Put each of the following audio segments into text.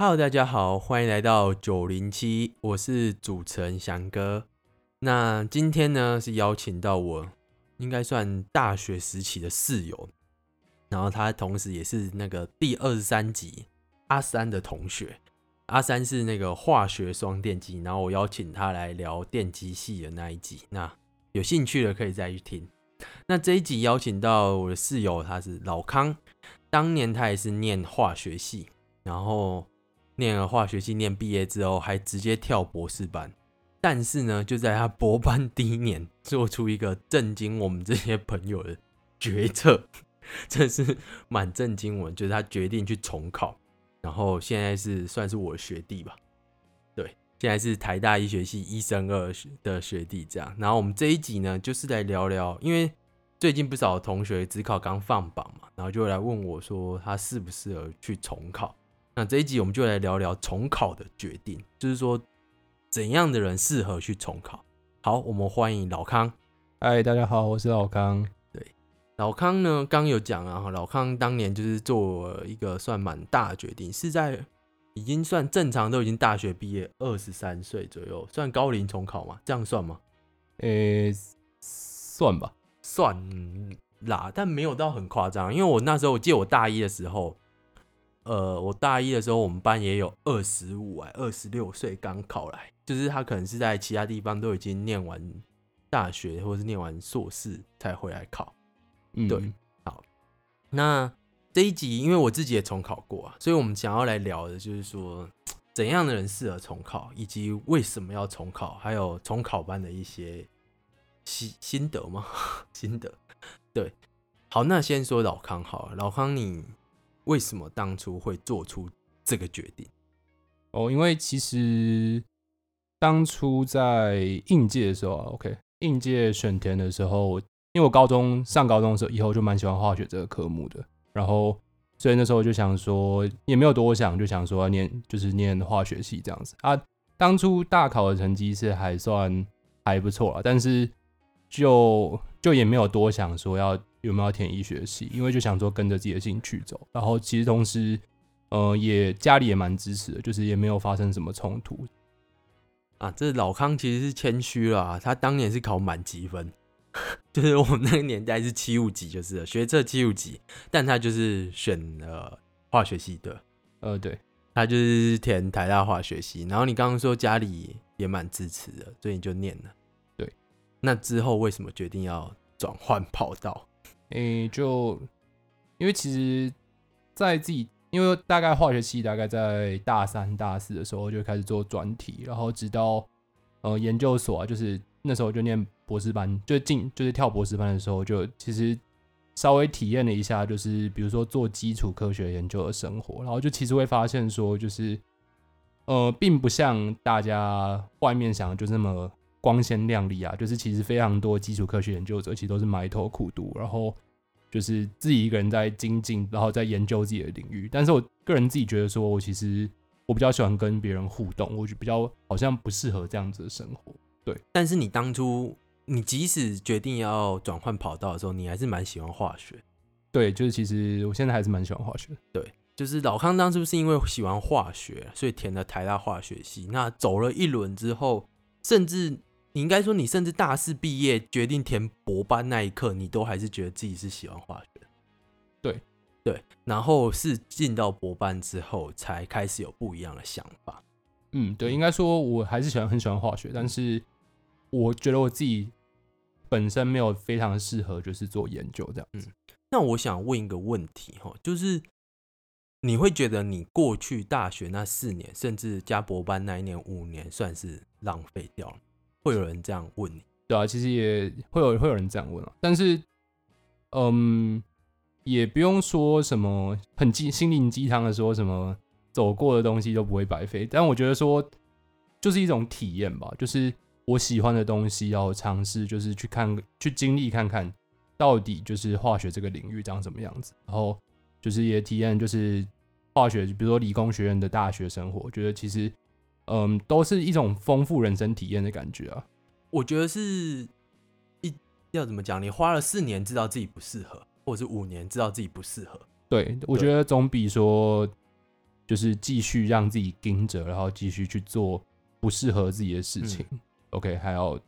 Hello，大家好，欢迎来到九零七，我是主持人翔哥。那今天呢是邀请到我，应该算大学时期的室友，然后他同时也是那个第二十三集阿三的同学。阿三是那个化学双电机，然后我邀请他来聊电机系的那一集。那有兴趣的可以再去听。那这一集邀请到我的室友，他是老康，当年他也是念化学系，然后念了化学系，念毕业之后还直接跳博士班。但是呢，就在他博班第一年，做出一个震惊我们这些朋友的决策，这是蛮震惊我，就是他决定去重考。然后现在是算是我学弟吧，对，现在是台大医学系医生二的学弟这样。然后我们这一集呢，就是来聊聊，因为最近不少同学只考刚放榜嘛，然后就来问我说他适不适合去重考。那这一集我们就来聊聊重考的决定，就是说怎样的人适合去重考。好，我们欢迎老康。嗨，大家好，我是老康。对老康呢，刚有讲啊，老康当年就是做一个算蛮大的决定，是在已经算正常，都已经大学毕业二十三岁左右，算高龄重考吗？这样算吗？诶，算吧，算啦，但没有到很夸张，因为我那时候我记得我大一的时候，呃，我大一的时候我们班也有二十五哎，二十六岁刚考来，就是他可能是在其他地方都已经念完大学或者是念完硕士才回来考。嗯，对，好，那这一集因为我自己也重考过啊，所以我们想要来聊的就是说，怎样的人适合重考，以及为什么要重考，还有重考班的一些心心得吗？心得，对，好，那先说老康好了，老康，你为什么当初会做出这个决定？哦，因为其实当初在应届的时候啊，OK，应届选填的时候。因为我高中上高中的时候，以后就蛮喜欢化学这个科目的，然后所以那时候就想说，也没有多想，就想说念就是念化学系这样子啊。当初大考的成绩是还算还不错了，但是就就也没有多想说要有没有填医学系，因为就想说跟着自己的兴趣走。然后其实同时，呃，也家里也蛮支持的，就是也没有发生什么冲突啊。这老康其实是谦虚了，他当年是考满级分。就是我们那个年代是七五级，就是学测七五级，但他就是选了化学系的，呃，对，他就是填台大化学系。然后你刚刚说家里也蛮支持的，所以你就念了。对，那之后为什么决定要转换跑道？诶，就因为其实，在自己因为大概化学系大概在大三、大四的时候就开始做专题，然后直到呃研究所啊，就是那时候就念。博士班就进就是跳博士班的时候，就其实稍微体验了一下，就是比如说做基础科学研究的生活，然后就其实会发现说，就是呃，并不像大家外面想的就那么光鲜亮丽啊，就是其实非常多基础科学研究者其实都是埋头苦读，然后就是自己一个人在精进，然后在研究自己的领域。但是我个人自己觉得说，我其实我比较喜欢跟别人互动，我就比较好像不适合这样子的生活。对，但是你当初。你即使决定要转换跑道的时候，你还是蛮喜欢化学。对，就是其实我现在还是蛮喜欢化学。对，就是老康当初是因为喜欢化学，所以填了台大化学系。那走了一轮之后，甚至你应该说，你甚至大四毕业决定填博班那一刻，你都还是觉得自己是喜欢化学。对，对。然后是进到博班之后，才开始有不一样的想法。嗯，对，应该说我还是喜欢很喜欢化学，但是我觉得我自己。本身没有非常适合，就是做研究这样子。那我想问一个问题哈，就是你会觉得你过去大学那四年，甚至加博班那一年五年，算是浪费掉了？会有人这样问你？对啊，其实也会有会有人这样问啊。但是，嗯，也不用说什么很鸡心灵鸡汤的说什么走过的东西都不会白费。但我觉得说，就是一种体验吧，就是。我喜欢的东西要尝试，就是去看、去经历看看，到底就是化学这个领域长什么样子。然后就是也体验，就是化学，比如说理工学院的大学生活，觉得其实，嗯，都是一种丰富人生体验的感觉啊。我觉得是一要怎么讲？你花了四年知道自己不适合，或者是五年知道自己不适合。对，我觉得总比说就是继续让自己盯着，然后继续去做不适合自己的事情。OK，还要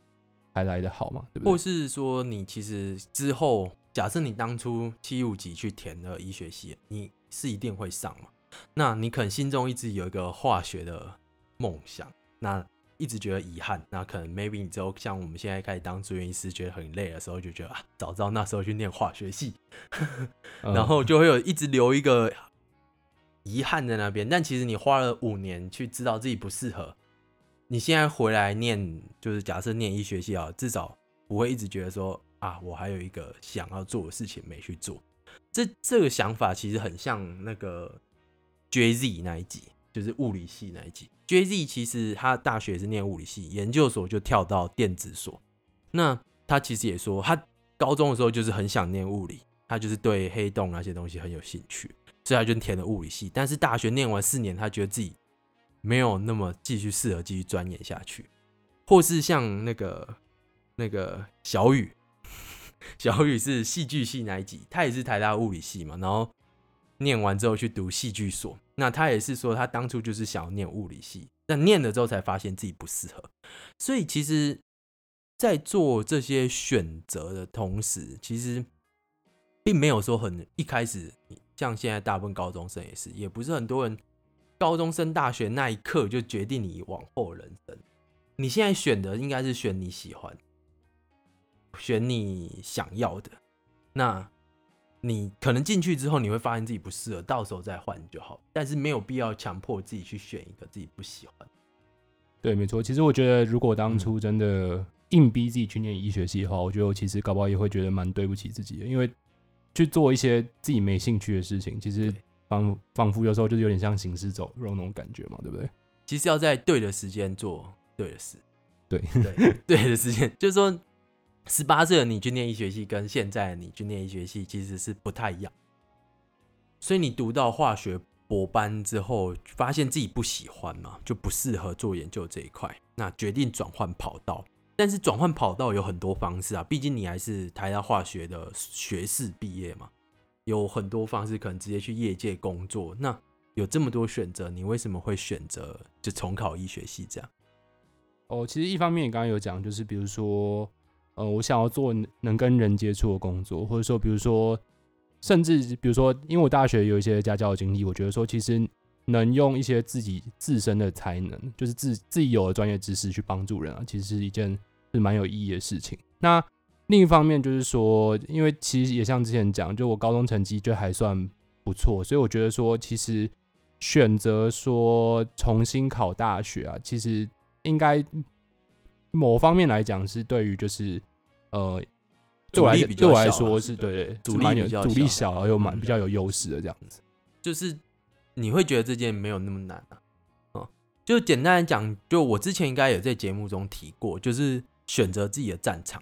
还来得好嘛？对不对？或是说你其实之后，假设你当初七五级去填了医学系，你是一定会上嘛？那你可能心中一直有一个化学的梦想，那一直觉得遗憾，那可能 maybe 你之后像我们现在开始当住院医师，觉得很累的时候，就觉得啊，早知道那时候去念化学系，然后就会有一直留一个遗憾在那边。但其实你花了五年去知道自己不适合，你现在回来念，就是假设念医学系啊，至少不会一直觉得说啊，我还有一个想要做的事情没去做。这这个想法其实很像那个。J Z 那一集就是物理系那一集。J Z 其实他大学是念物理系，研究所就跳到电子所。那他其实也说，他高中的时候就是很想念物理，他就是对黑洞那些东西很有兴趣，所以他就填了物理系。但是大学念完四年，他觉得自己没有那么继续适合继续钻研下去，或是像那个那个小雨，小雨是戏剧系那一集，他也是台大物理系嘛，然后。念完之后去读戏剧所，那他也是说他当初就是想要念物理系，但念了之后才发现自己不适合。所以其实，在做这些选择的同时，其实并没有说很一开始，像现在大部分高中生也是，也不是很多人高中升大学那一刻就决定你往后人生。你现在选的应该是选你喜欢，选你想要的。那。你可能进去之后，你会发现自己不适合，到时候再换就好。但是没有必要强迫自己去选一个自己不喜欢。对，没错。其实我觉得，如果当初真的硬逼自己去念医学系的话，我觉得我其实搞不好也会觉得蛮对不起自己的，因为去做一些自己没兴趣的事情，其实仿仿佛有时候就是有点像行尸走肉那种感觉嘛，对不对？其实要在对的时间做对的事，对对对的时间，就是说。十八岁的你去念医学系，跟现在你去念医学系其实是不太一样。所以你读到化学博班之后，发现自己不喜欢嘛，就不适合做研究这一块，那决定转换跑道。但是转换跑道有很多方式啊，毕竟你还是台大化学的学士毕业嘛，有很多方式可能直接去业界工作。那有这么多选择，你为什么会选择就重考医学系这样？哦，其实一方面你刚刚有讲，就是比如说。呃，我想要做能跟人接触的工作，或者说，比如说，甚至比如说，因为我大学有一些家教的经历，我觉得说，其实能用一些自己自身的才能，就是自自己有的专业知识去帮助人啊，其实是一件是蛮有意义的事情。那另一方面就是说，因为其实也像之前讲，就我高中成绩就还算不错，所以我觉得说，其实选择说重新考大学啊，其实应该。某方面来讲是对于就是呃，对我来对我来说是对阻力比较阻力小，然后又蛮比较有优势的这样子。就是你会觉得这件没有那么难啊？哦，就简单来讲，就我之前应该也在节目中提过，就是选择自己的战场。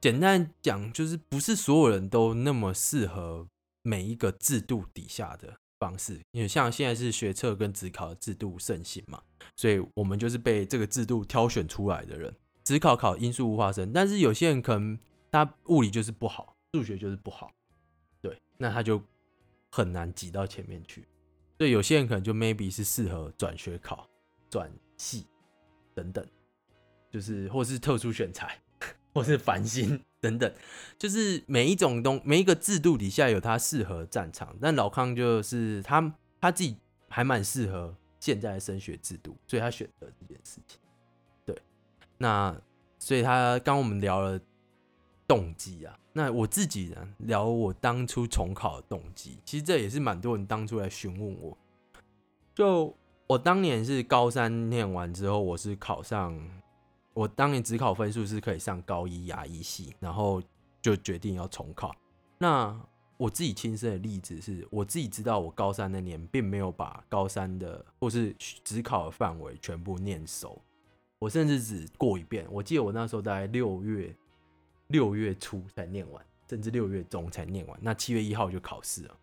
简单讲，就是不是所有人都那么适合每一个制度底下的方式，因为像现在是学测跟职考的制度盛行嘛，所以我们就是被这个制度挑选出来的人。只考考因素物化生，但是有些人可能他物理就是不好，数学就是不好，对，那他就很难挤到前面去。对，有些人可能就 maybe 是适合转学考、转系等等，就是或是特殊选材，或是繁星等等，就是每一种东每一个制度底下有他适合战场。但老康就是他他自己还蛮适合现在的升学制度，所以他选择这件事情。那所以他刚我们聊了动机啊，那我自己呢聊我当初重考的动机，其实这也是蛮多人当初来询问我。就我当年是高三念完之后，我是考上，我当年只考分数是可以上高一牙医系，然后就决定要重考。那我自己亲身的例子是，我自己知道我高三那年并没有把高三的或是只考的范围全部念熟。我甚至只过一遍，我记得我那时候大概六月六月初才念完，甚至六月中才念完，那七月一号就考试了。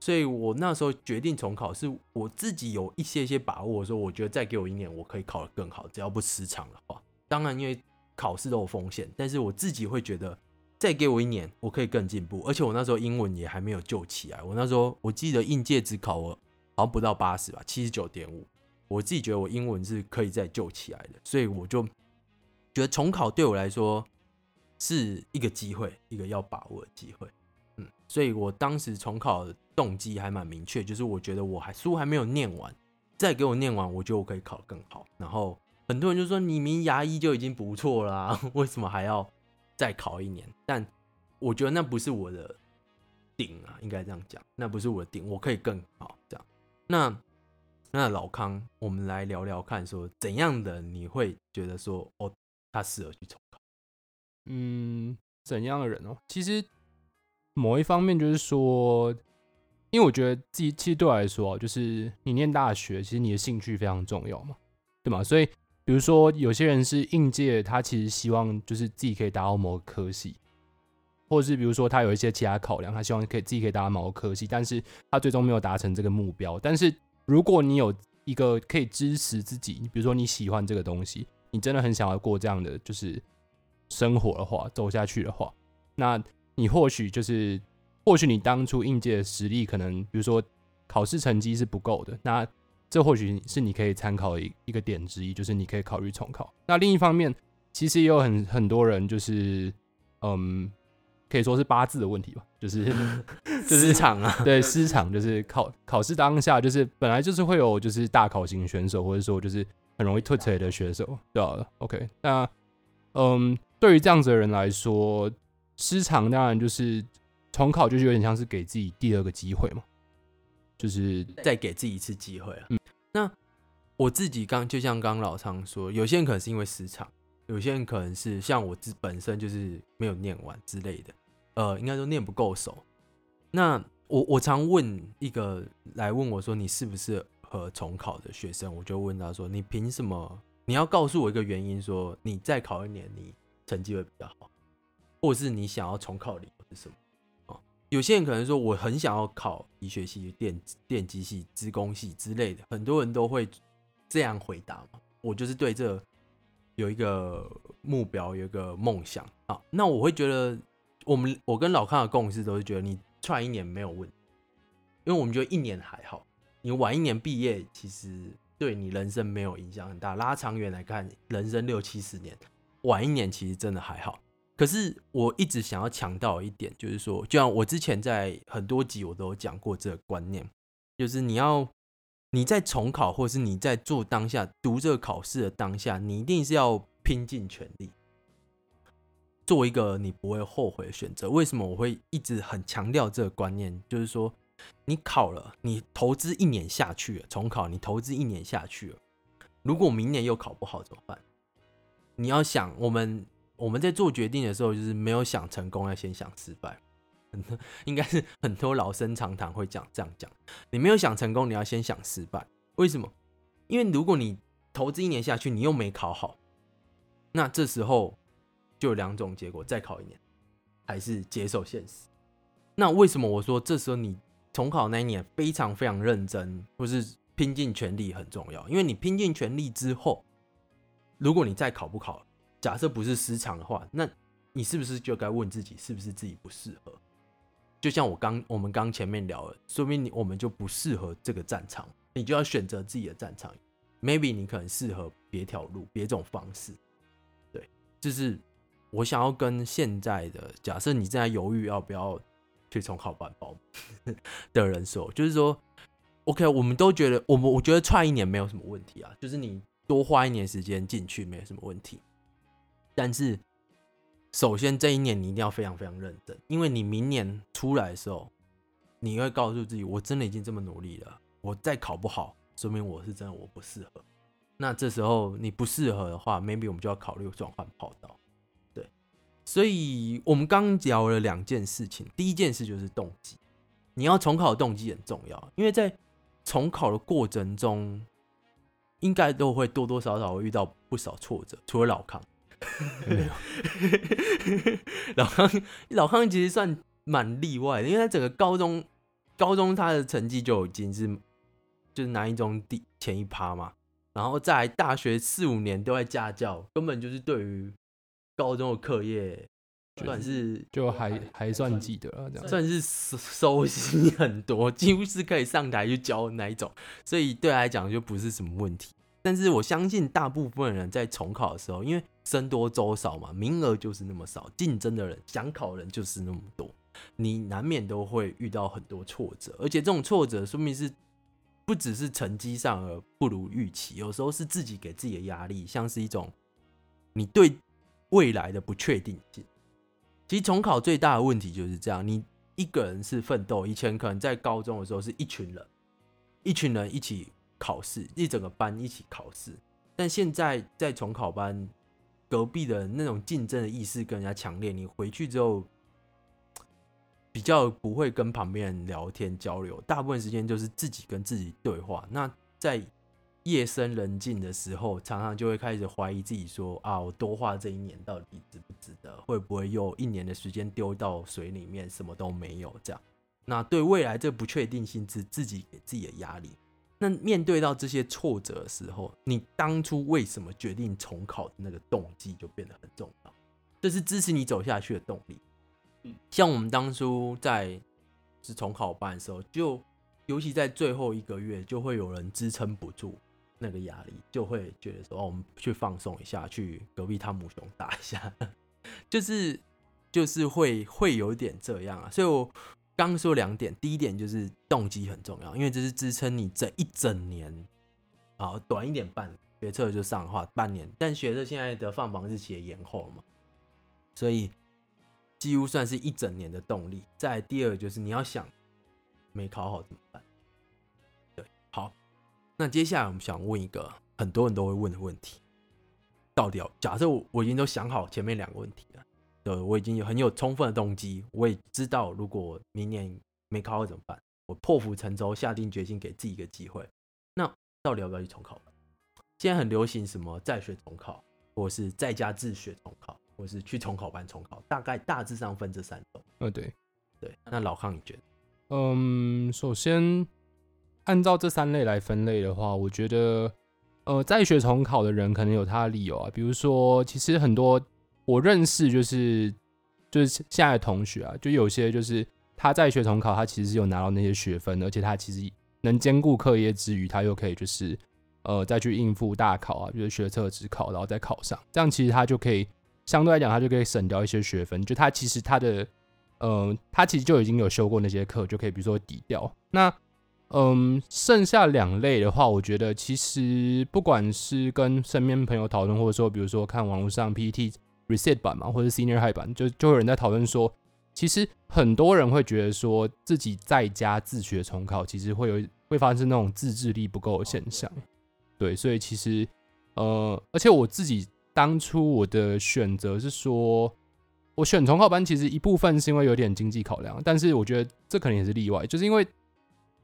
所以我那时候决定重考，是我自己有一些些把握，说我觉得再给我一年，我可以考得更好，只要不失常的话。当然，因为考试都有风险，但是我自己会觉得再给我一年，我可以更进步。而且我那时候英文也还没有救起来，我那时候我记得应届只考我好像不到八十吧，七十九点五。我自己觉得我英文是可以再救起来的，所以我就觉得重考对我来说是一个机会，一个要把握的机会。嗯，所以我当时重考的动机还蛮明确，就是我觉得我还书还没有念完，再给我念完，我觉得我可以考更好。然后很多人就说你明牙医就已经不错啦，为什么还要再考一年？但我觉得那不是我的顶啊，应该这样讲，那不是我的顶，我可以更好这样。那那老康，我们来聊聊看，说怎样的你会觉得说哦，他适合去重考？嗯，怎样的人哦？其实某一方面就是说，因为我觉得自己其实对我来说，就是你念大学，其实你的兴趣非常重要嘛，对吗？所以比如说有些人是应届，他其实希望就是自己可以达到某个科系，或者是比如说他有一些其他考量，他希望可以自己可以达到某个科系，但是他最终没有达成这个目标。但是如果你有一个可以支持自己，比如说你喜欢这个东西，你真的很想要过这样的就是生活的话，走下去的话，那你或许就是或许你当初应届的实力可能，比如说考试成绩是不够的，那这或许是你可以参考一一个点之一，就是你可以考虑重考。那另一方面，其实也有很很多人就是嗯。可以说是八字的问题吧，就是 就是场啊，对，失场就是考考试当下，就是本来就是会有就是大考型选手，或者说就是很容易退退的选手，对吧？OK，那嗯，对于这样子的人来说，失场当然就是重考，就是有点像是给自己第二个机会嘛，就是再给自己一次机会啊。嗯，那我自己刚就像刚老常说，有些人可能是因为失场。有些人可能是像我自本身就是没有念完之类的，呃，应该说念不够熟。那我我常问一个来问我说你适不适合重考的学生，我就问他说你凭什么？你要告诉我一个原因，说你再考一年你成绩会比较好，或是你想要重考理由是什么？哦，有些人可能说我很想要考医学系、电电机系、资工系之类的，很多人都会这样回答嘛。我就是对这。有一个目标，有一个梦想啊，那我会觉得，我们我跟老康的共识都是觉得你踹一年没有问题，因为我们觉得一年还好，你晚一年毕业其实对你人生没有影响很大。拉长远来看，人生六七十年，晚一年其实真的还好。可是我一直想要强调一点，就是说，就像我之前在很多集我都有讲过这个观念，就是你要。你在重考，或是你在做当下读这个考试的当下，你一定是要拼尽全力，做一个你不会后悔的选择。为什么我会一直很强调这个观念？就是说，你考了，你投资一年下去了，重考，你投资一年下去了，如果明年又考不好怎么办？你要想，我们我们在做决定的时候，就是没有想成功，要先想失败。应该是很多老生常谈会讲这样讲，你没有想成功，你要先想失败。为什么？因为如果你投资一年下去，你又没考好，那这时候就有两种结果：再考一年，还是接受现实。那为什么我说这时候你重考那一年非常非常认真，或是拼尽全力很重要？因为你拼尽全力之后，如果你再考不考，假设不是失常的话，那你是不是就该问自己，是不是自己不适合？就像我刚我们刚前面聊了，说明你我们就不适合这个战场，你就要选择自己的战场。Maybe 你可能适合别条路，别种方式。对，就是我想要跟现在的假设你正在犹豫要不要去重考班包的人说，就是说，OK，我们都觉得我们我觉得踹一年没有什么问题啊，就是你多花一年时间进去没有什么问题，但是。首先，这一年你一定要非常非常认真，因为你明年出来的时候，你会告诉自己，我真的已经这么努力了，我再考不好，说明我是真的我不适合。那这时候你不适合的话，maybe 我们就要考虑转换跑道。对，所以我们刚聊了两件事情，第一件事就是动机，你要重考的动机很重要，因为在重考的过程中，应该都会多多少少会遇到不少挫折，除了老康。没有，老康老康其实算蛮例外的，因为他整个高中高中他的成绩就已经是就是南一中第前一趴嘛，然后在大学四五年都在家教，根本就是对于高中的课业算是就还还算记得了这样。算是熟熟悉很多，几乎是可以上台去教那一种，所以对他来讲就不是什么问题。但是我相信大部分人在重考的时候，因为僧多粥少嘛，名额就是那么少，竞争的人想考的人就是那么多，你难免都会遇到很多挫折，而且这种挫折说明是不只是成绩上而不如预期，有时候是自己给自己的压力，像是一种你对未来的不确定性。其实重考最大的问题就是这样，你一个人是奋斗，以前可能在高中的时候是一群人，一群人一起。考试一整个班一起考试，但现在在重考班，隔壁的那种竞争的意识更加强烈。你回去之后，比较不会跟旁边人聊天交流，大部分时间就是自己跟自己对话。那在夜深人静的时候，常常就会开始怀疑自己，说啊，我多花这一年到底值不值得？会不会又一年的时间丢到水里面，什么都没有？这样，那对未来这不确定性是自己给自己的压力。那面对到这些挫折的时候，你当初为什么决定重考的那个动机就变得很重要，这是支持你走下去的动力。像我们当初在是重考班的时候，就尤其在最后一个月，就会有人支撑不住那个压力，就会觉得说：“哦，我们去放松一下，去隔壁汤姆熊打一下。”就是就是会会有点这样啊，所以我。刚说两点，第一点就是动机很重要，因为这是支撑你这一整年，啊，短一点半学测就上的话，半年，但学测现在的放榜日期也延后了嘛，所以几乎算是一整年的动力。再第二就是你要想没考好怎么办？对，好，那接下来我们想问一个很多人都会问的问题，到底要假设我我已经都想好前面两个问题了。对，我已经有很有充分的动机，我也知道如果明年没考好怎么办。我破釜沉舟，下定决心给自己一个机会。那到底要不要去重考？现在很流行什么在学重考，或是在家自学重考，或是去重考班重考，大概大致上分这三种。呃，对，对。那老康你觉得？嗯，首先按照这三类来分类的话，我觉得，呃，在学重考的人可能有他的理由啊，比如说，其实很多。我认识就是就是现在的同学啊，就有些就是他在学统考，他其实有拿到那些学分，而且他其实能兼顾课业之余，他又可以就是呃再去应付大考啊，就是学测、职考，然后再考上，这样其实他就可以相对来讲，他就可以省掉一些学分。就他其实他的呃，他其实就已经有修过那些课，就可以比如说抵掉。那嗯，剩下两类的话，我觉得其实不管是跟身边朋友讨论，或者说比如说看网络上 PPT。Reset 版嘛，或者 senior high 版，就就有人在讨论说，其实很多人会觉得说自己在家自学重考，其实会有会发生那种自制力不够的现象。对，所以其实呃，而且我自己当初我的选择是说，我选重考班其实一部分是因为有点经济考量，但是我觉得这可能也是例外，就是因为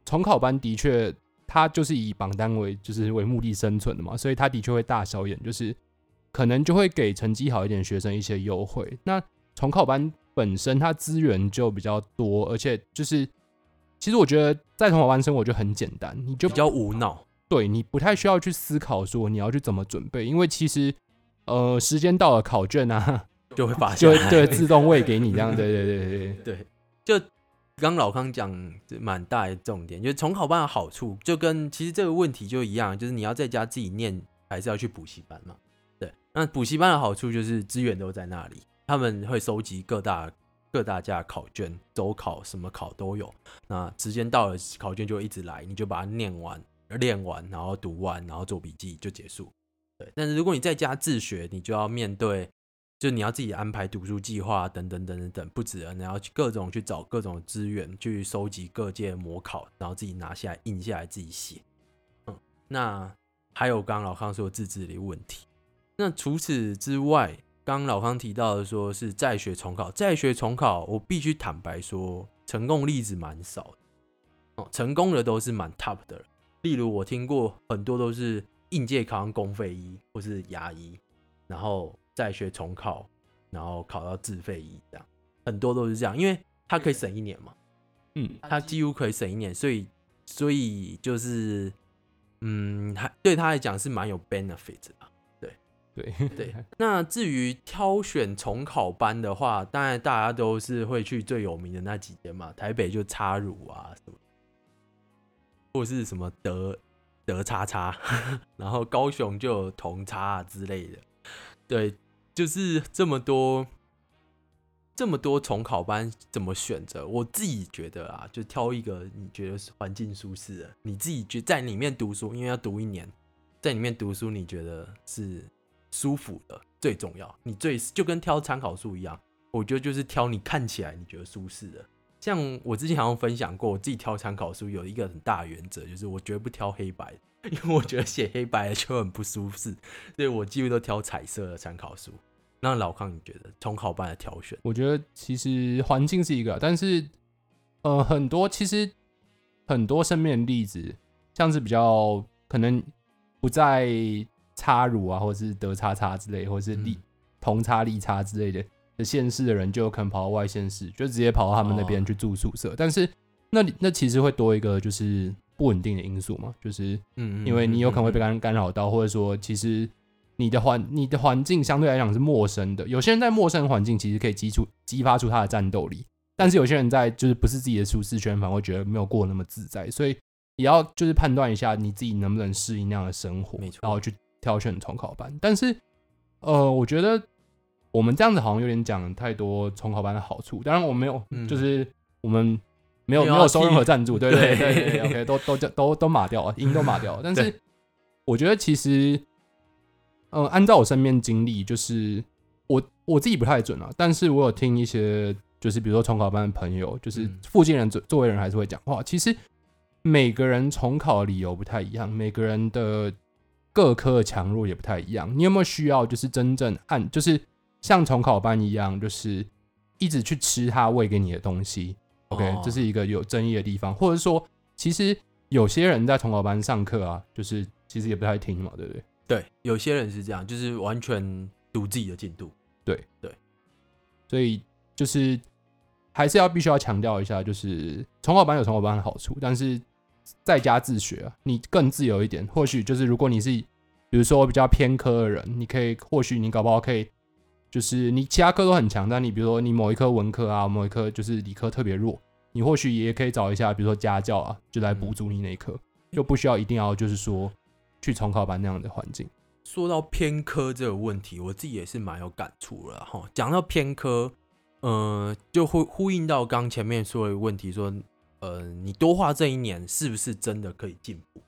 重考班的确它就是以榜单为就是为目的生存的嘛，所以它的确会大小眼，就是。可能就会给成绩好一点学生一些优惠。那重考班本身它资源就比较多，而且就是，其实我觉得在重考班生活就很简单，你就比较无脑，对你不太需要去思考说你要去怎么准备，因为其实呃时间到了考卷啊就会发 现就对自动喂给你这样，对对对对 对，就刚老康讲蛮大的重点，就是重考班的好处就跟其实这个问题就一样，就是你要在家自己念还是要去补习班嘛。那补习班的好处就是资源都在那里，他们会收集各大各大家考卷，周考什么考都有。那时间到了，考卷就一直来，你就把它念完、练完，然后读完，然后做笔记就结束。对。但是如果你在家自学，你就要面对，就你要自己安排读书计划等等等等等，不止了，你要各种去找各种资源，去收集各界模考，然后自己拿下来印下来自己写。嗯，那还有刚刚老康说自制力问题。那除此之外，刚老康提到的说是在学重考，在学重考，我必须坦白说，成功例子蛮少的哦。成功的都是蛮 top 的，例如我听过很多都是应届考上公费医或是牙医，然后再学重考，然后考到自费医这样，很多都是这样，因为他可以省一年嘛，嗯，他几乎可以省一年，所以所以就是，嗯，他对他来讲是蛮有 benefit 的。对 对，那至于挑选重考班的话，当然大家都是会去最有名的那几间嘛，台北就插乳啊什么，或是什么德德叉叉，然后高雄就有同叉啊之类的，对，就是这么多这么多重考班怎么选择？我自己觉得啊，就挑一个你觉得是环境舒适的，你自己觉在里面读书，因为要读一年，在里面读书，你觉得是。舒服的最重要，你最就跟挑参考书一样，我觉得就是挑你看起来你觉得舒适的。像我之前好像分享过，我自己挑参考书有一个很大原则，就是我绝不挑黑白，因为我觉得写黑白的就很不舒适，所以我几乎都挑彩色的参考书。那老康，你觉得重考班的挑选？我觉得其实环境是一个，但是呃，很多其实很多身边的例子，像是比较可能不在。插乳啊，或者是德叉叉之类，或者是利同差利差之类的的县市的人，就有可能跑到外县市，就直接跑到他们那边去住宿舍。但是那那其实会多一个就是不稳定的因素嘛，就是嗯，因为你有可能会被干干扰到，或者说其实你的环你的环境相对来讲是陌生的。有些人在陌生环境其实可以激出激发出他的战斗力，但是有些人在就是不是自己的舒适圈，反而会觉得没有过那么自在。所以也要就是判断一下你自己能不能适应那样的生活，然后去。挑选重考班，但是，呃，我觉得我们这样子好像有点讲太多重考班的好处。当然，我没有，就是我们没有没有收任何赞助，对对对对，OK，都都都都码掉了，音都码掉了。但是，我觉得其实，呃，按照我身边经历，就是我我自己不太准啊，但是我有听一些，就是比如说重考班的朋友，就是附近人作作为人还是会讲话。其实每个人重考的理由不太一样，每个人的。各科的强弱也不太一样，你有没有需要就是真正按就是像重考班一样，就是一直去吃他喂给你的东西？OK，这是一个有争议的地方，或者说其实有些人在重考班上课啊，就是其实也不太听嘛，对不对？对，有些人是这样，就是完全读自己的进度。对对，所以就是还是要必须要强调一下，就是重考班有重考班的好处，但是。在家自学啊，你更自由一点。或许就是如果你是，比如说比较偏科的人，你可以，或许你搞不好可以，就是你其他科都很强，但你比如说你某一科文科啊，某一科就是理科特别弱，你或许也可以找一下，比如说家教啊，就来补足你那一科，就不需要一定要就是说去重考班那样的环境。说到偏科这个问题，我自己也是蛮有感触了哈。讲到偏科，呃，就会呼应到刚前面说的问题说。呃，你多画这一年是不是真的可以进步？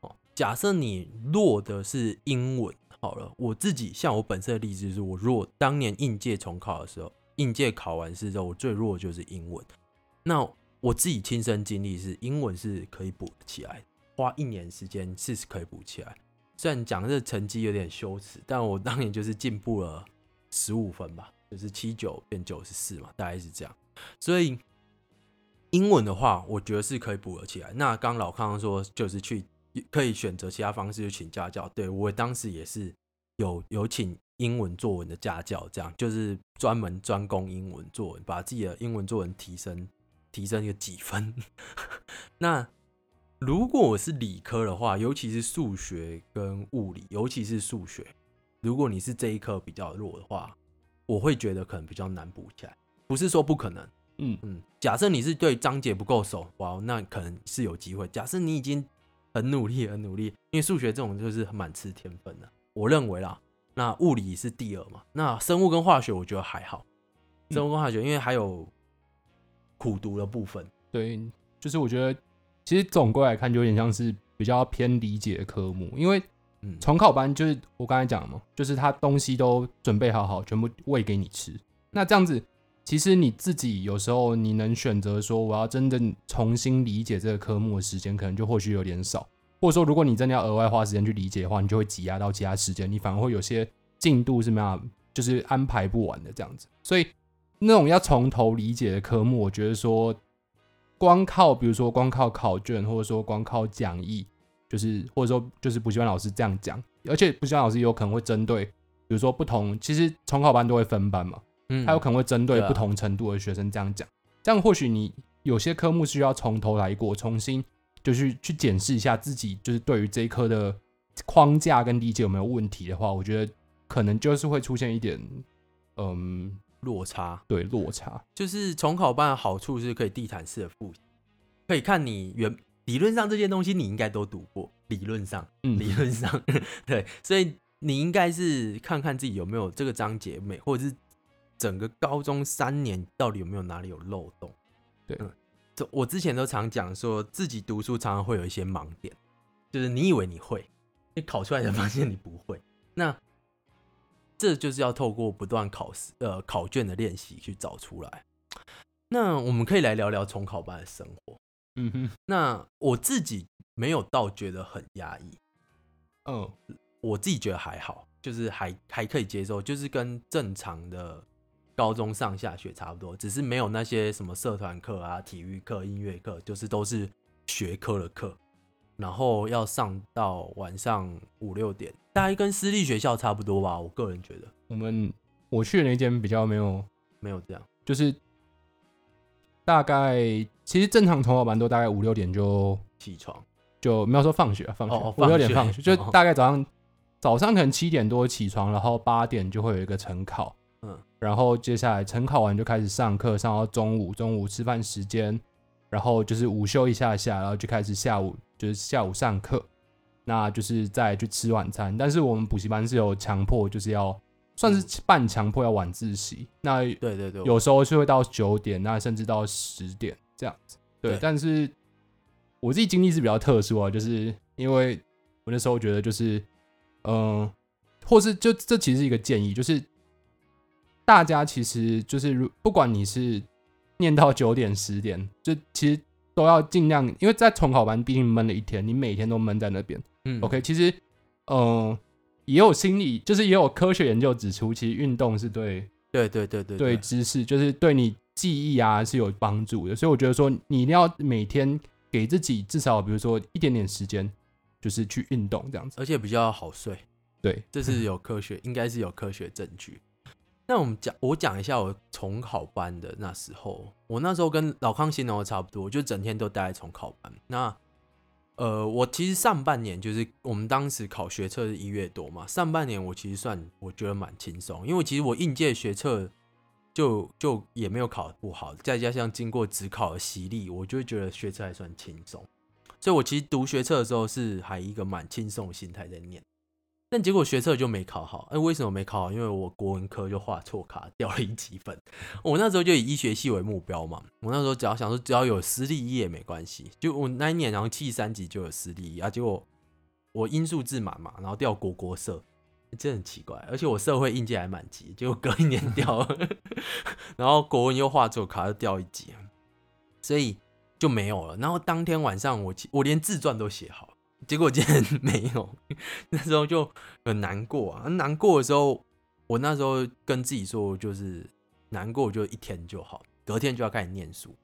哦，假设你弱的是英文，好了，我自己像我本身的例子就是，我弱当年应届重考的时候，应届考完试之后，我最弱就是英文。那我自己亲身经历是，英文是可以补起来，花一年时间是可以补起来。虽然讲这成绩有点羞耻，但我当年就是进步了十五分吧，就是七九变九十四嘛，大概是这样，所以。英文的话，我觉得是可以补得起来。那刚老康说，就是去可以选择其他方式去请家教。对我当时也是有有请英文作文的家教，这样就是专门专攻英文作文，把自己的英文作文提升提升一个几分。那如果我是理科的话，尤其是数学跟物理，尤其是数学，如果你是这一科比较弱的话，我会觉得可能比较难补起来。不是说不可能。嗯嗯，假设你是对章节不够熟，哇，那可能是有机会。假设你已经很努力很努力，因为数学这种就是蛮吃天分的，我认为啦。那物理是第二嘛，那生物跟化学我觉得还好。生物跟化学因为还有苦读的部分，对，就是我觉得其实总归来看就有点像是比较偏理解的科目，因为重考班就是我刚才讲嘛，就是他东西都准备好好，全部喂给你吃，那这样子。其实你自己有时候你能选择说我要真正重新理解这个科目的时间，可能就或许有点少。或者说，如果你真的要额外花时间去理解的话，你就会挤压到其他时间，你反而会有些进度是没有，就是安排不完的这样子。所以那种要从头理解的科目，我觉得说光靠比如说光靠考卷，或者说光靠讲义，就是或者说就是补习班老师这样讲，而且补习班老师有可能会针对，比如说不同，其实重考班都会分班嘛。嗯，他有可能会针对不同程度的学生这样讲，这样或许你有些科目需要从头来过，重新就是去检视一下自己，就是对于这一科的框架跟理解有没有问题的话，我觉得可能就是会出现一点，嗯，落差。对落差。就是重考班的好处是可以地毯式的复习，可以看你原理论上这些东西你应该都读过，理论上，嗯。理论上 对，所以你应该是看看自己有没有这个章节没，或者是整个高中三年到底有没有哪里有漏洞。对嗯，这我之前都常讲说自己读书常常会有一些盲点，就是你以为你会，你考出来才发现你不会，那这就是要透过不断考试呃考卷的练习去找出来。那我们可以来聊聊重考班的生活。嗯哼，那我自己没有到觉得很压抑，嗯，我自己觉得还好，就是还还可以接受，就是跟正常的高中上下学差不多，只是没有那些什么社团课啊、体育课、音乐课，就是都是学科的课，然后要上到晚上五六点，大概跟私立学校差不多吧。我个人觉得。我们我去的那间比较没有，没有这样，就是大概其实正常同学班都大概五六点就起床就没有说放学啊，放学五六点放学放学，就哦。大概早上早上可能七点多起床，然后八点就会有一个晨考，嗯，然后接下来晨考完就开始上课，上到中午，中午吃饭时间，然后就是午休一下下，然后就开始下午就是下午上课，那就是再去吃晚餐。但是我们补习班是有强迫，就是要算是半强迫要晚自习，那对对对，有时候是会到九点，那甚至到十点这样子。对，对但是我自己经历是比较特殊啊，就是因为我那时候觉得就是，嗯、或是就这其实是一个建议，就是大家其实就是如不管你是念到九点十点，就其实都要尽量，因为在重考班毕竟闷了一天，你每天都闷在那边。嗯 OK，其实嗯、也有心理，就是也有科学研究指出，其实运动是对对对对对对知识，就是对你记忆啊是有帮助的。所以我觉得说，你一定要每天给自己至少比如说一点点时间，就是去运动这样子。而且比较好睡。对，这是有科学，应该是有科学证据。那我们讲，我讲一下我重考班的那时候，我那时候跟老康形容的差不多，就整天都待在重考班。那呃，我其实上半年就是我们当时考学测是一月多嘛，上半年我其实算我觉得蛮轻松，因为其实我应届学测就就也没有考得不好，再加上经过职考的洗礼，我就觉得学测还算轻松。所以我其实读学测的时候是还一个蛮轻松的心态在念。但结果学测就没考好，哎、为什么没考好？因为我国文科就画错卡，掉了一级分。我那时候就以医学系为目标嘛，我那时候只要想说只要有私立医也没关系，就我那一年然后七三级就有私立医啊，结果我因数自满嘛，然后掉国国社，真的很奇怪，而且我社会应届还满级，结果隔一年掉了，然后国文又画错卡，又掉一级，所以就没有了。然后当天晚上我我连自传都写好。结果竟然没有，那时候就很难过啊！难过的时候，我那时候跟自己说，就是难过就一天就好，隔天就要开始念书。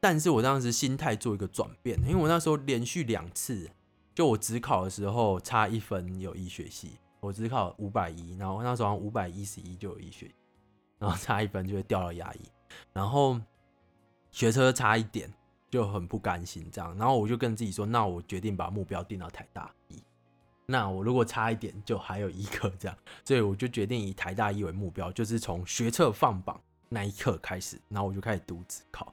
但是我当时心态做一个转变，因为我那时候连续两次，就我只考的时候差一分有医学系，我只考五百一，然后那时候五百一十一就有医学，然后差一分就会掉到牙医，然后学车差一点。就很不甘心这样，然后我就跟自己说，那我决定把目标定到台大一。那我如果差一点，就还有一科这样，所以我就决定以台大一为目标，就是从学测放榜那一刻开始，然后我就开始读自考。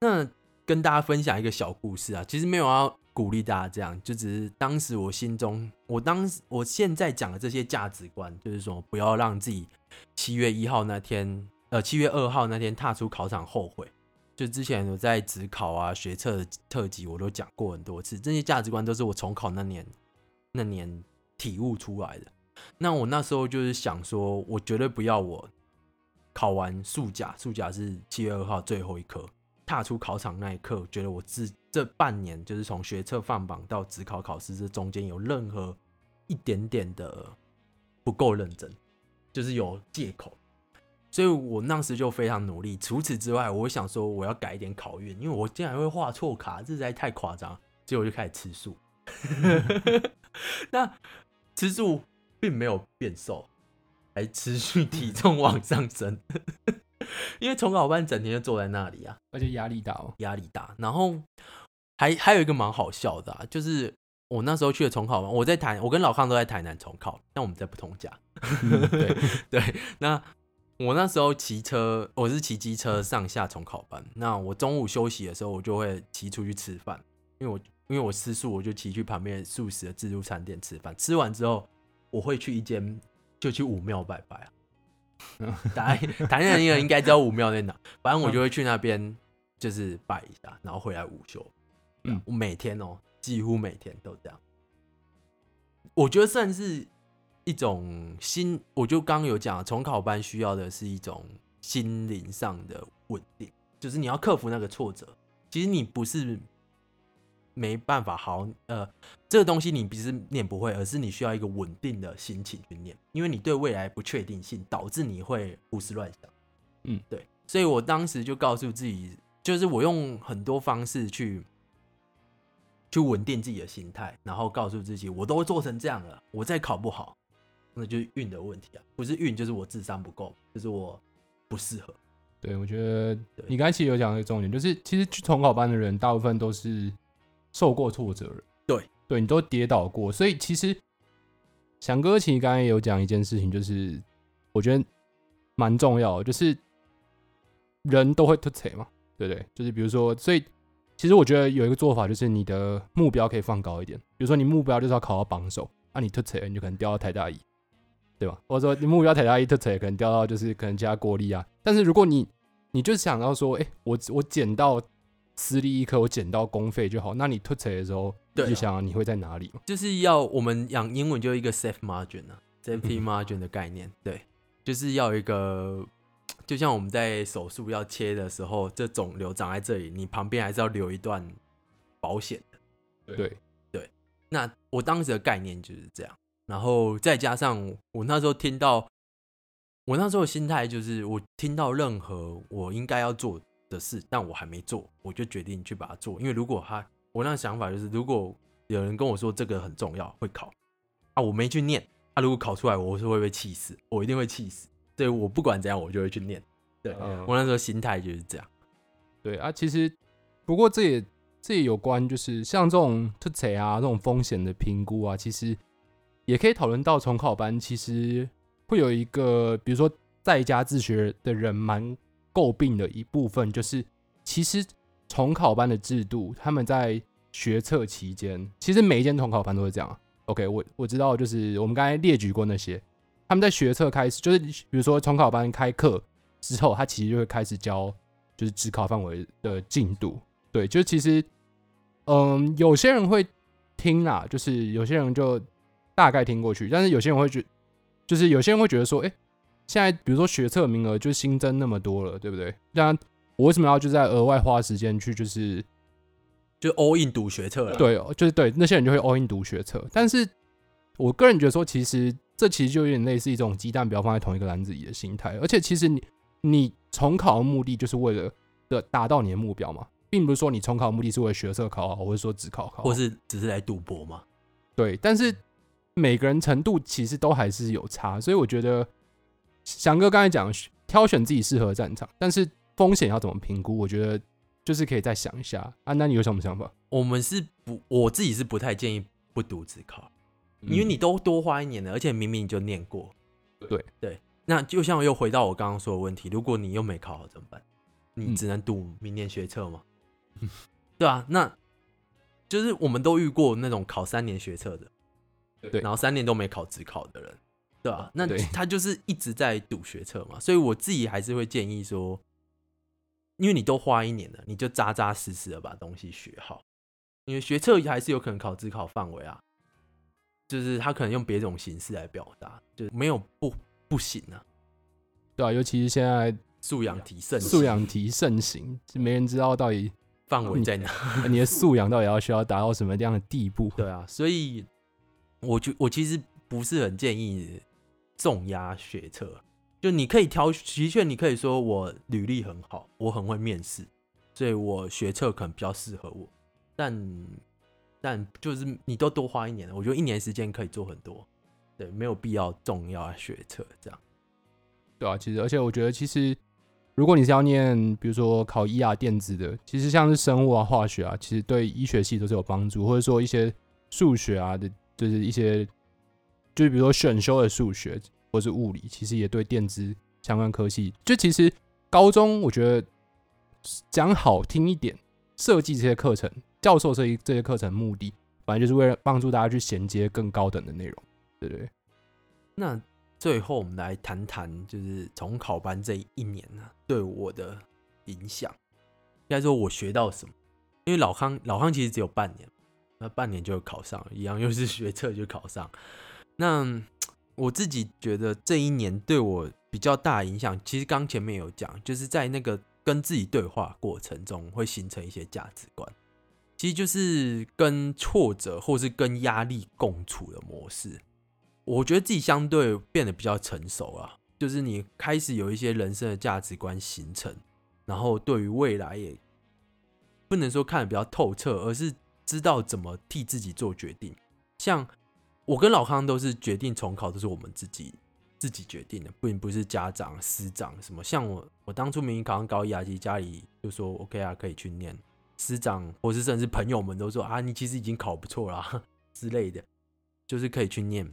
那跟大家分享一个小故事啊，其实没有要鼓励大家这样，就只是当时我心中，我当时我现在讲的这些价值观，就是说不要让自己七月一号那天，呃，七月二号那天踏出考场后悔。就之前有在职考啊、学测的特辑，我都讲过很多次，这些价值观都是我重考那年那年体悟出来的。那我那时候就是想说，我绝对不要我考完数甲，数甲是七月二号最后一科，踏出考场那一刻，觉得我自这半年就是从学测放榜到职考考试这中间有任何一点点的不够认真，就是有借口。所以我那时就非常努力。除此之外，我想说我要改一点考运，因为我竟然会画错卡，这实在太夸张。所以我就开始吃素。那吃素并没有变瘦，还持续体重往上升。因为重考班整天就坐在那里啊，而且压力大哦。压力大。然后还还有一个蛮好笑的、啊，就是我那时候去的重考班，我在台，我跟老康都在台南重考，但我们在不同家。嗯对，对，那我那时候骑车，我是骑机车上下重考班。那我中午休息的时候，我就会骑出去吃饭，因为我因为我吃素，我就骑去旁边素食的自助餐店吃饭。吃完之后，我会去一间就去武庙拜拜啊。台台南人应该知道武庙在哪，反正我就会去那边就是拜一下，然后回来午休。嗯嗯，我每天哦、几乎每天都这样。我觉得算是一种心，我就刚刚有讲，重考班需要的是一种心灵上的稳定，就是你要克服那个挫折。其实你不是没办法好，呃，这个东西你不是念不会，而是你需要一个稳定的心情去念，因为你对未来不确定性导致你会胡思乱想。嗯，对，所以我当时就告诉自己，就是我用很多方式去去稳定自己的心态，然后告诉自己，我都做成这样了，我再考不好，那就是运的问题啊，不是运，就是我智商不够，就是我不适合。对，我觉得你刚才其实有讲一个重点，就是其实去重考班的人，大部分都是受过挫折的人。对，对你都跌倒过，所以其实翔哥其实刚才也有讲一件事情，就是我觉得蛮重要的，就是人都会突踩嘛，对不对？就是比如说，所以其实我觉得有一个做法，就是你的目标可以放高一点，比如说你目标就是要考到榜首，那、你突踩了，你就可能掉到台大一，对吧？或者说你目标太大一突踩，可能掉到就是可能加国力啊。但是如果你你就想到说，哎、我我捡到私立一科，我捡到公费就好，那你突踩的时候，你对啊就想想你会在哪里嘛？就是要我们讲英文就一个 safe margin 啊，safety 嗯 margin 的概念，对，就是要一个，就像我们在手术要切的时候，这肿瘤长在这里，你旁边还是要留一段保险的。对对，那我当时的概念就是这样，然后再加上我那时候听到，我那时候的心态就是，我听到任何我应该要做的事，但我还没做，我就决定去把它做。因为如果他，我那个想法就是，如果有人跟我说这个很重要，会考啊，我没去念，啊，如果考出来，我是会被气死，我一定会气死。所以我不管怎样，我就会去念。对、嗯我那时候心态就是这样。对啊，其实不过这也这也有关，就是像这种突踩啊，这种风险的评估啊，其实也可以讨论到重考班，其实会有一个，比如说在家自学的人蛮诟病的一部分，就是其实重考班的制度，他们在学测期间，其实每一间重考班都会这样。OK，我我知道，就是我们刚才列举过那些，他们在学测开始，就是比如说重考班开课之后，他其实就会开始教。就是职考范围的进度。对，就其实，嗯，有些人会听啦，就是有些人就大概听过去，但是有些人会觉，就是有些人会觉得说，哎、现在比如说学测名额就新增那么多了，对不对？那我为什么要就在额外花时间去就是就 all in 读学测了，对，就是对那些人就会 all in 读学测，但是我个人觉得说，其实这其实就有点类似一种鸡蛋不要放在同一个篮子里的心态，而且其实你你重考的目的就是为了的达到你的目标嘛，并不是说你重考的目的是为了学测考好，或者说只考考好，或是只是来赌博嘛。对，但是每个人程度其实都还是有差，所以我觉得翔哥刚才讲挑选自己适合的战场，但是风险要怎么评估，我觉得就是可以再想一下啊。那你有什么想法？我们是不，我自己是不太建议不读自考，因为嗯你都多花一年了，而且明明你就念过。对对，那就像又回到我刚刚说的问题，如果你又没考好怎么办？你嗯只能读明年学测吗？对啊，那就是我们都遇过那种考三年学测的，对。然后三年都没考职考的人，对吧、那他就是一直在赌学测嘛，所以我自己还是会建议说，因为你都花一年了，你就扎扎实实的把东西学好，因为学测还是有可能考职考范围啊，就是他可能用别种形式来表达，就没有不不行啊，对啊，尤其是现在素养提升，素养题盛行，没人知道到底范围在哪？你的素养到底要需要达到什么样的地步。对啊，所以我就我其实不是很建议重压学测，就你可以挑，的确你可以说我履历很好，我很会面试，所以我学测可能比较适合我，但但就是你都多花一年了，我觉得一年时间可以做很多，对，没有必要重压学测这样。对啊，其实而且我觉得，其实如果你是要念，比如说考医啊、电子的，其实像是生物啊、化学啊，其实对医学系都是有帮助，或者说一些数学啊的，就是一些就是比如说选修的数学，或是物理，其实也对电子相关科系。就其实高中我觉得讲好听一点，设计这些课程，教授设计这些课程目的，反正就是为了帮助大家去衔接更高等的内容，对不对？那最后我们来谈谈，就是重考班这一年呢、对我的影响。应该说我学到什么？因为老康老康其实只有半年，那半年就考上，一样又是学测就考上。那我自己觉得这一年对我比较大影响，其实刚前面有讲，就是在那个跟自己对话过程中，会形成一些价值观。其实就是跟挫折或是跟压力共处的模式。我觉得自己相对变得比较成熟啊，就是你开始有一些人生的价值观形成，然后对于未来也不能说看得比较透彻，而是知道怎么替自己做决定。像我跟老康都是决定重考，都是我们自己自己决定的，并不是家长、师长什么。像我，我当初明明考上高一啊，其实家里就说 OK 啊，可以去念。师长或是甚至朋友们都说啊，你其实已经考不错啦 之类的，就是可以去念。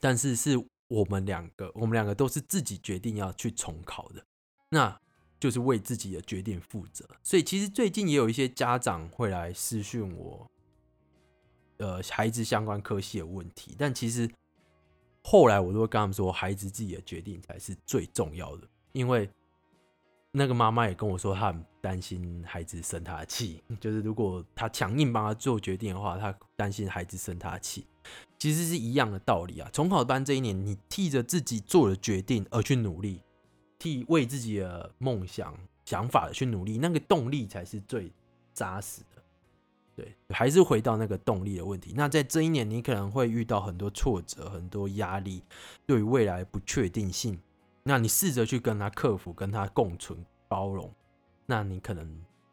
但是是我们两个，我们两个都是自己决定要去重考的，那就是为自己的决定负责。所以其实最近也有一些家长会来私讯我，呃，孩子相关科系的问题。但其实后来我都会跟他们说，孩子自己的决定才是最重要的，因为那个妈妈也跟我说，她很担心孩子生她的气，就是如果她强硬帮她做决定的话，她担心孩子生她的气。其实是一样的道理啊。重考班这一年，你替着自己做的决定而去努力，替为自己的梦想、想法去努力，那个动力才是最扎实的。对，还是回到那个动力的问题。那在这一年，你可能会遇到很多挫折、很多压力，对于未来不确定性。那你试着去跟他克服、跟他共存、包容，那你可能，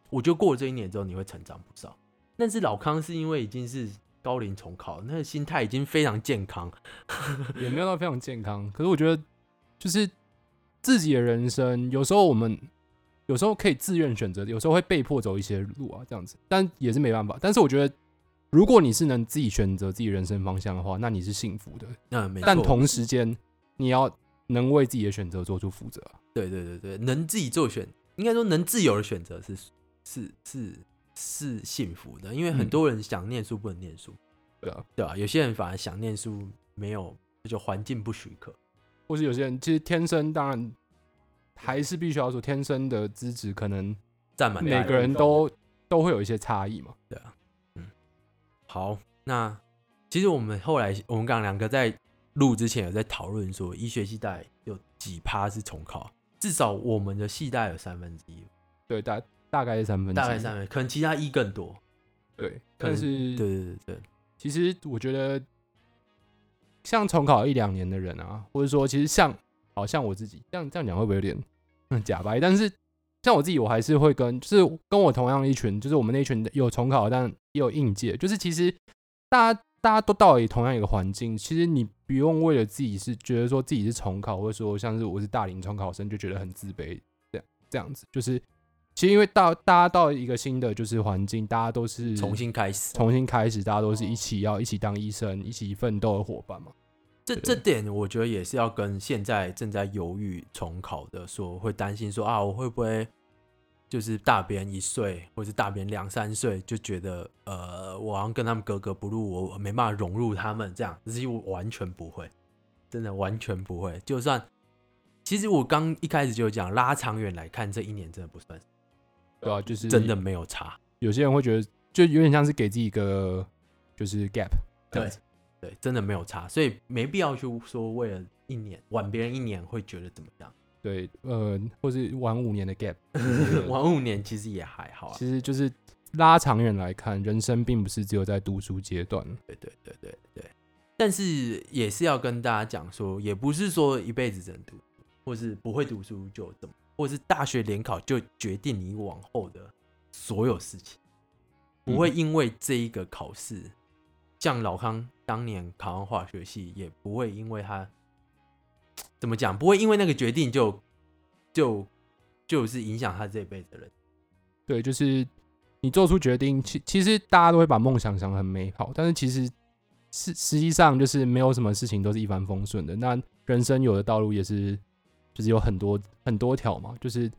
我觉得过了这一年之后，你会成长不少。但是老康是因为已经是高龄重考，那个心态已经非常健康，也没有到非常健康。可是我觉得，就是自己的人生，有时候我们有时候可以自愿选择，有时候会被迫走一些路啊，这样子，但也是没办法。但是我觉得，如果你是能自己选择自己人生方向的话，那你是幸福的。那，没错。但同时间，你要能为自己的选择做出负责啊。对对对对，能自己做选，应该说能自由的选择是是是是幸福的，因为很嗯多人想念书不能念书，对啊，对啊、有些人反而想念书，没有就环境不许可。或是有些人其实天生，当然还是必须要说，天生的资质可能占满每个人都都会有一些差异嘛。对啊，嗯，好，那其实我们后来我们刚两个在录之前有在讨论说，医学系大有几趴是重考，至少我们的系大有三分之一，对，大大概是三分之一，大概三分，可能其他一更多。对，但是对对对对，其实我觉得，像重考一两年的人啊，或者说其实像好像我自己这样这样讲会不会有点嗯假白？但是像我自己，我还是会跟就是跟我同样一群，就是我们那一群有重考，但也有应届，就是其实大家大家都到了同样一个环境，其实你不用为了自己是觉得说自己是重考，或者说像是我是大龄重考生就觉得很自卑，这样这样子，就是其实因为到大家到一个新的就是环境，大家都是重新开始。重新开始，大家都是一起要一起当医生、一起奋斗的伙伴嘛。这这点我觉得也是要跟现在正在犹豫重考的说，会担心说啊，我会不会就是大别人一岁，或是大别人两三岁，就觉得呃，我好像跟他们格格不入，我没办法融入他们这样，其实我完全不会，真的完全不会。就算其实我刚一开始就讲，拉长远来看，这一年真的不算对啊，就是真的没有差。有些人会觉得，就有点像是给自己一个就是 gap 这样对子。对，真的没有差，所以没必要去说为了一年晚别人一年会觉得怎么样。对，呃，或是晚五年的 gap，晚五年其实也还好啊。其实就是拉长远来看，人生并不是只有在读书阶段。对对对对对，但是也是要跟大家讲说，也不是说一辈子只能读，或是不会读书就怎么，或是大学联考就决定你往后的所有事情，不会因为这一个考试，像老康当年考上化学系，也不会因为他怎么讲，不会因为那个决定就就就是影响他这辈子的人。对，就是你做出决定，其其实大家都会把梦想想得很美好，但是其实是实际上就是没有什么事情都是一帆风顺的。那人生有的道路也是，就是有很多很多条嘛，就是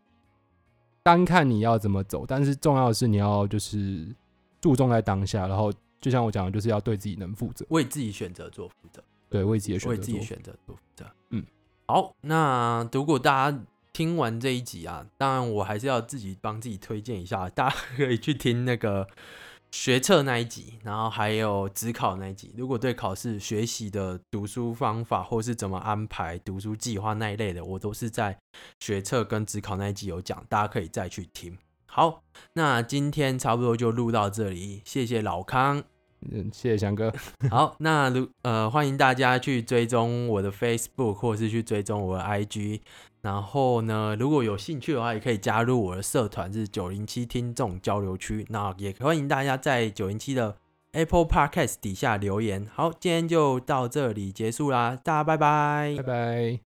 单看你要怎么走，但是重要的是你要就是注重在当下，然后就像我讲的，就是要对自己能负责，为自己选择做负责，对，为自己的选择为自己选择做负责。嗯，好，那如果大家听完这一集啊，当然我还是要自己帮自己推荐一下，大家可以去听那个学测那一集，然后还有职考那一集。如果对考试学习的读书方法或是怎么安排读书计划那一类的，我都是在学测跟职考那一集有讲，大家可以再去听。好，那今天差不多就录到这里，谢谢老康。嗯，谢谢翔哥，好，那如呃欢迎大家去追踪我的 Facebook 或是去追踪我的 IG，然后呢，如果有兴趣的话，也可以加入我的社团是九零七听众交流区。那也欢迎大家在九零七的 Apple Podcast 底下留言。好，今天就到这里结束啦，大家拜拜拜拜。